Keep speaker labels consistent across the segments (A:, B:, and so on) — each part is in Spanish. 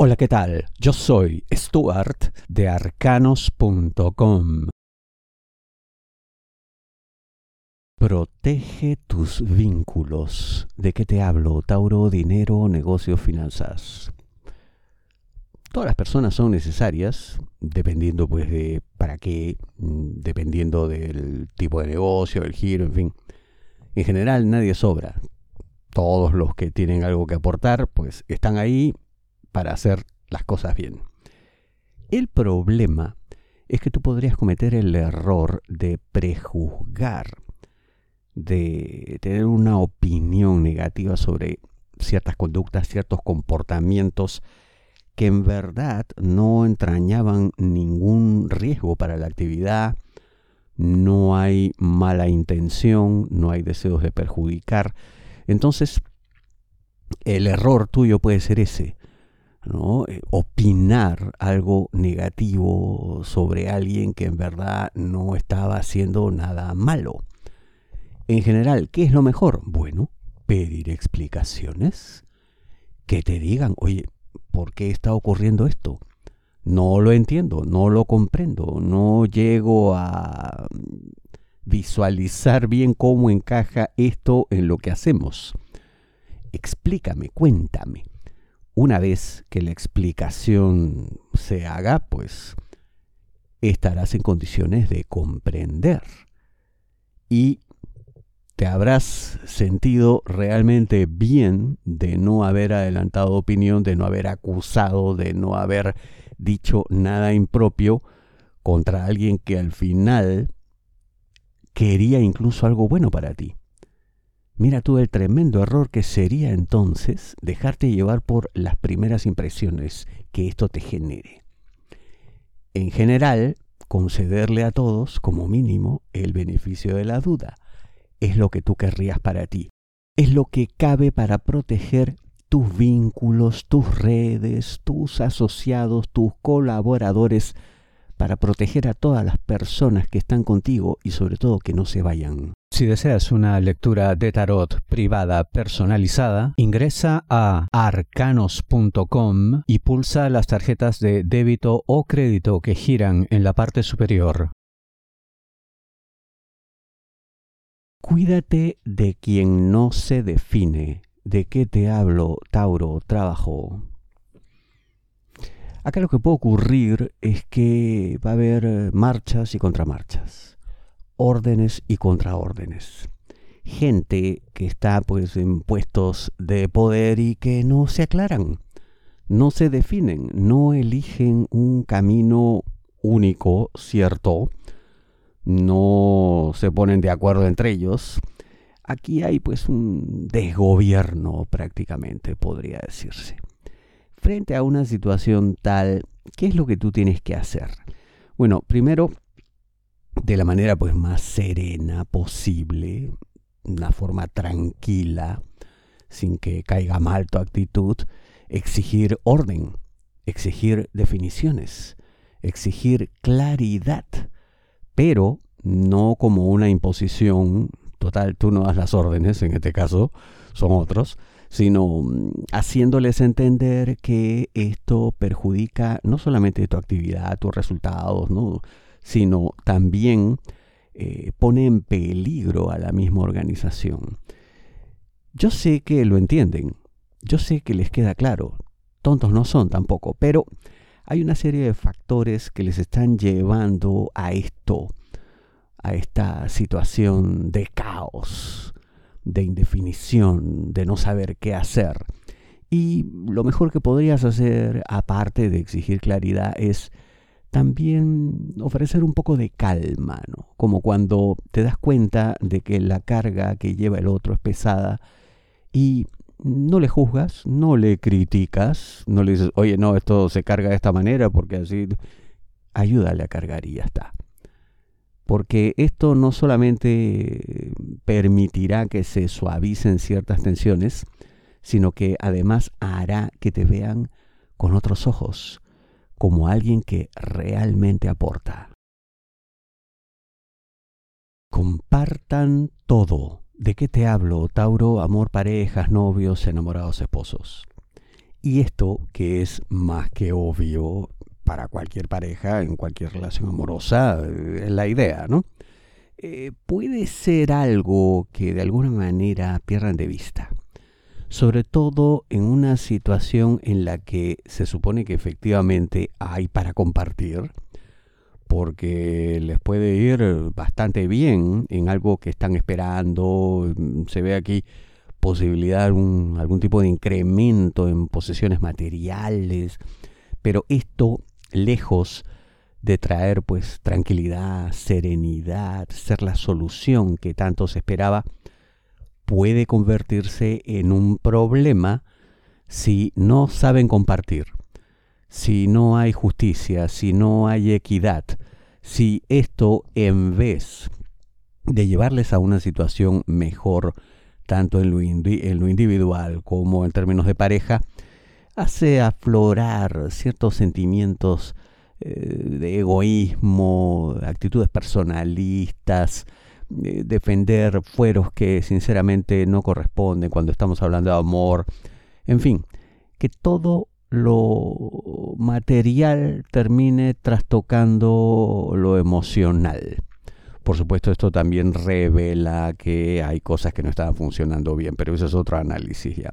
A: Hola, ¿qué tal? Yo soy Stuart de arcanos.com. Protege tus vínculos. ¿De qué te hablo? Tauro, dinero, negocios, finanzas. Todas las personas son necesarias, dependiendo pues de para qué, dependiendo del tipo de negocio, el giro, en fin. En general nadie sobra. Todos los que tienen algo que aportar pues están ahí para hacer las cosas bien. El problema es que tú podrías cometer el error de prejuzgar, de tener una opinión negativa sobre ciertas conductas, ciertos comportamientos que en verdad no entrañaban ningún riesgo para la actividad, no hay mala intención, no hay deseos de perjudicar. Entonces, el error tuyo puede ser ese, ¿no? Eh, opinar algo negativo sobre alguien que en verdad no estaba haciendo nada malo. En general, ¿qué es lo mejor? Bueno, pedir explicaciones, que te digan, oye, ¿por qué está ocurriendo esto? No lo entiendo, no lo comprendo, no llego a visualizar bien cómo encaja esto en lo que hacemos. Explícame, cuéntame una vez que la explicación se haga, pues estarás en condiciones de comprender y te habrás sentido realmente bien de no haber adelantado opinión, de no haber acusado, de no haber dicho nada impropio contra alguien que al final quería incluso algo bueno para ti. Mira tú el tremendo error que sería entonces dejarte llevar por las primeras impresiones que esto te genere. En general, concederle a todos, como mínimo, el beneficio de la duda. Es lo que tú querrías para ti. Es lo que cabe para proteger tus vínculos, tus redes, tus asociados, tus colaboradores, para proteger a todas las personas que están contigo y sobre todo que no se vayan. Si deseas una lectura de tarot privada personalizada, ingresa a arcanos.com y pulsa las tarjetas de débito o crédito que giran en la parte superior. Cuídate de quien no se define. ¿De qué te hablo, Tauro, trabajo? Acá lo que puede ocurrir es que va a haber marchas y contramarchas órdenes y contraórdenes. Gente que está pues en puestos de poder y que no se aclaran, no se definen, no eligen un camino único, cierto, no se ponen de acuerdo entre ellos. Aquí hay pues un desgobierno prácticamente, podría decirse. Frente a una situación tal, ¿qué es lo que tú tienes que hacer? Bueno, primero de la manera pues más serena posible, una forma tranquila, sin que caiga mal tu actitud, exigir orden, exigir definiciones, exigir claridad, pero no como una imposición, total, tú no das las órdenes, en este caso son otros, sino mm, haciéndoles entender que esto perjudica no solamente tu actividad, tus resultados, ¿no? sino también eh, pone en peligro a la misma organización. Yo sé que lo entienden, yo sé que les queda claro, tontos no son tampoco, pero hay una serie de factores que les están llevando a esto, a esta situación de caos, de indefinición, de no saber qué hacer. Y lo mejor que podrías hacer, aparte de exigir claridad, es también ofrecer un poco de calma, ¿no? Como cuando te das cuenta de que la carga que lleva el otro es pesada y no le juzgas, no le criticas, no le dices, oye, no, esto se carga de esta manera porque así, ayúdale a cargar y ya está. Porque esto no solamente permitirá que se suavicen ciertas tensiones, sino que además hará que te vean con otros ojos, como alguien que realmente aporta. Compartan todo. ¿De qué te hablo, Tauro? Amor, parejas, novios, enamorados, esposos. Y esto, que es más que obvio para cualquier pareja, en cualquier relación amorosa, eh, es la idea, ¿no? Eh, puede ser algo que de alguna manera pierdan de vista. Sobre todo en una situación en la que se supone que efectivamente hay para compartir, porque les puede ir bastante bien en algo que están esperando. Se ve aquí posibilidad algún, algún tipo de incremento en posesiones materiales, pero esto lejos de traer pues tranquilidad, serenidad, ser la solución que tanto se esperaba, puede convertirse en un problema si no saben compartir si no hay justicia, si no hay equidad, si esto en vez de llevarles a una situación mejor, tanto en lo, individual como en términos de pareja, hace aflorar ciertos sentimientos de egoísmo, actitudes personalistas, defender fueros que sinceramente no corresponden cuando estamos hablando de amor, en fin, que todo lo material termine trastocando lo emocional. Por supuesto, esto también revela que hay cosas que no estaban funcionando bien, pero eso es otro análisis ya.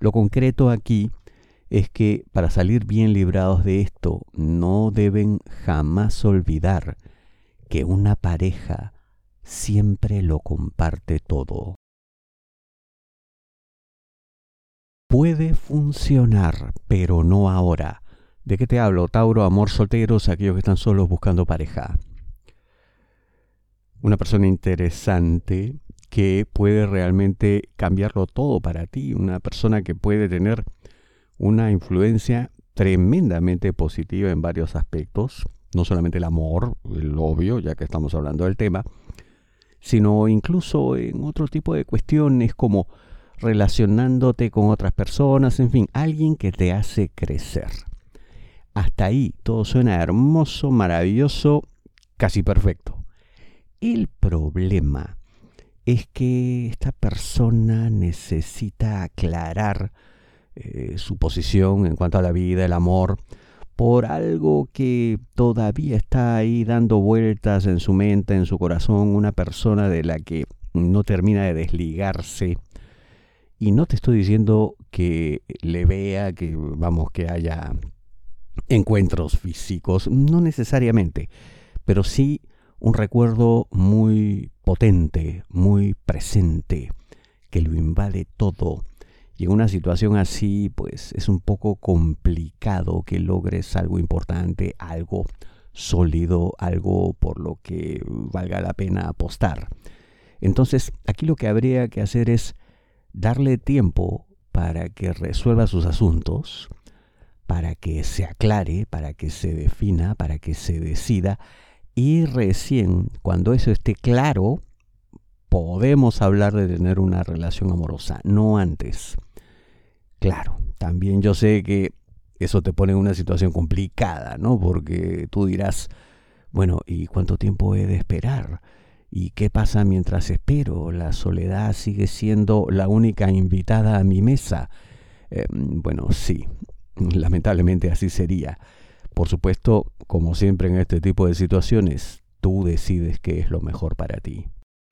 A: Lo concreto aquí es que para salir bien librados de esto, no deben jamás olvidar que una pareja siempre lo comparte todo. puede funcionar, pero no ahora. ¿De qué te hablo? Tauro, amor solteros, aquellos que están solos buscando pareja. Una persona interesante que puede realmente cambiarlo todo para ti. Una persona que puede tener una influencia tremendamente positiva en varios aspectos. No solamente el amor, el obvio, ya que estamos hablando del tema, sino incluso en otro tipo de cuestiones como relacionándote con otras personas, en fin, alguien que te hace crecer. Hasta ahí todo suena hermoso, maravilloso, casi perfecto. El problema es que esta persona necesita aclarar eh, su posición en cuanto a la vida, el amor, por algo que todavía está ahí dando vueltas en su mente, en su corazón, una persona de la que no termina de desligarse y no te estoy diciendo que le vea, que vamos, que haya encuentros físicos, no necesariamente, pero sí un recuerdo muy potente, muy presente, que lo invade todo. Y en una situación así, pues es un poco complicado que logres algo importante, algo sólido, algo por lo que valga la pena apostar. Entonces, aquí lo que habría que hacer es darle tiempo para que resuelva sus asuntos, para que se aclare, para que se defina, para que se decida, y recién cuando eso esté claro, podemos hablar de tener una relación amorosa, no antes. Claro, también yo sé que eso te pone en una situación complicada, ¿no? Porque tú dirás, bueno, ¿y cuánto tiempo he de esperar? ¿Y qué pasa mientras espero? La soledad sigue siendo la única invitada a mi mesa. Eh, bueno, sí, lamentablemente así sería. Por supuesto, como siempre en este tipo de situaciones, tú decides qué es lo mejor para ti.